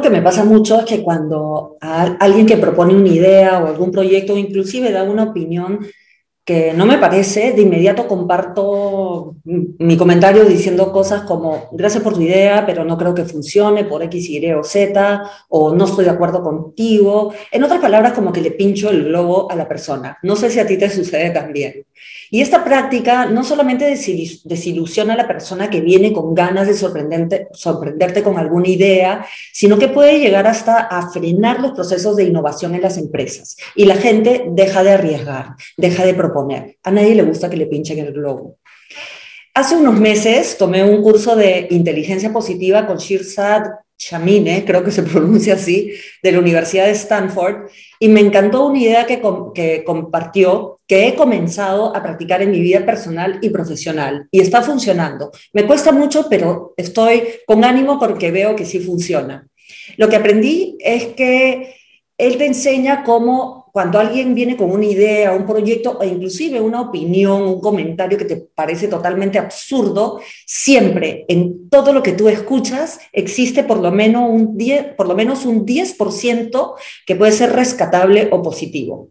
que me pasa mucho es que cuando alguien que propone una idea o algún proyecto inclusive da una opinión, que no me parece, de inmediato comparto mi comentario diciendo cosas como, gracias por tu idea, pero no creo que funcione por X, Y o Z, o no estoy de acuerdo contigo. En otras palabras, como que le pincho el globo a la persona. No sé si a ti te sucede también. Y esta práctica no solamente desilusiona a la persona que viene con ganas de sorprenderte, sorprenderte con alguna idea, sino que puede llegar hasta a frenar los procesos de innovación en las empresas. Y la gente deja de arriesgar, deja de proponer. A nadie le gusta que le pinchen el globo. Hace unos meses tomé un curso de inteligencia positiva con Shirzad Chamine, creo que se pronuncia así, de la Universidad de Stanford, y me encantó una idea que, compartió, que he comenzado a practicar en mi vida personal y profesional, y está funcionando. Me cuesta mucho, pero estoy con ánimo porque veo que sí funciona. Lo que aprendí es que él te enseña cómo cuando alguien viene con una idea, un proyecto o inclusive una opinión, un comentario que te parece totalmente absurdo, siempre en todo lo que tú escuchas existe por lo menos un 10%, por lo menos un 10 que puede ser rescatable o positivo.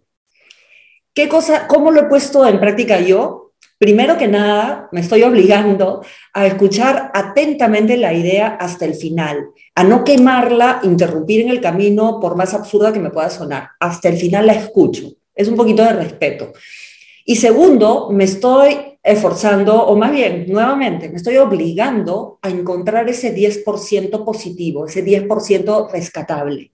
¿Qué cosa, cómo lo he puesto en práctica yo? Primero que nada, me estoy obligando a escuchar atentamente la idea hasta el final, a no quemarla, interrumpir en el camino, por más absurda que me pueda sonar. Hasta el final la escucho. Es un poquito de respeto. Y segundo, me estoy esforzando, o más bien, nuevamente, me estoy obligando a encontrar ese 10% positivo, ese 10% rescatable.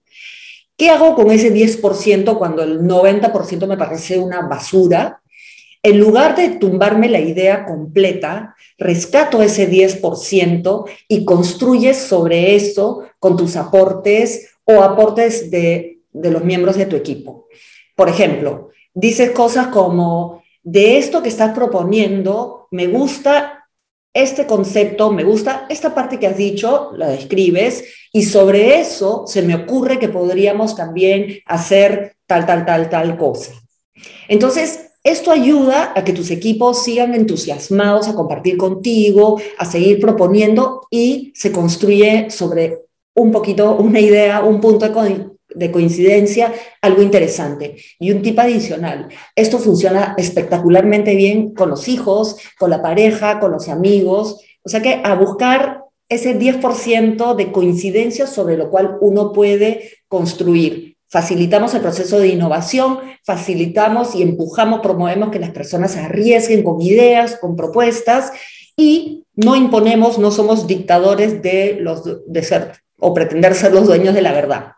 ¿Qué hago con ese 10% cuando el 90% me parece una basura? En lugar de tumbarme la idea completa, rescato ese 10% y construyes sobre eso con tus aportes o aportes de, los miembros de tu equipo. Por ejemplo, dices cosas como, de esto que estás proponiendo, me gusta este concepto, me gusta esta parte que has dicho, la describes, y sobre eso se me ocurre que podríamos también hacer tal, tal, tal, tal cosa. Entonces, esto ayuda a que tus equipos sigan entusiasmados a compartir contigo, a seguir proponiendo y se construye sobre un poquito una idea, un punto de coincidencia, algo interesante. Y un tip adicional, esto funciona espectacularmente bien con los hijos, con la pareja, con los amigos. O sea que a buscar ese 10% de coincidencia sobre lo cual uno puede construir Facilitamos el proceso de innovación, facilitamos y empujamos, promovemos que las personas se arriesguen con ideas, con propuestas y no imponemos, no somos dictadores de, los, de ser o pretender ser los dueños de la verdad.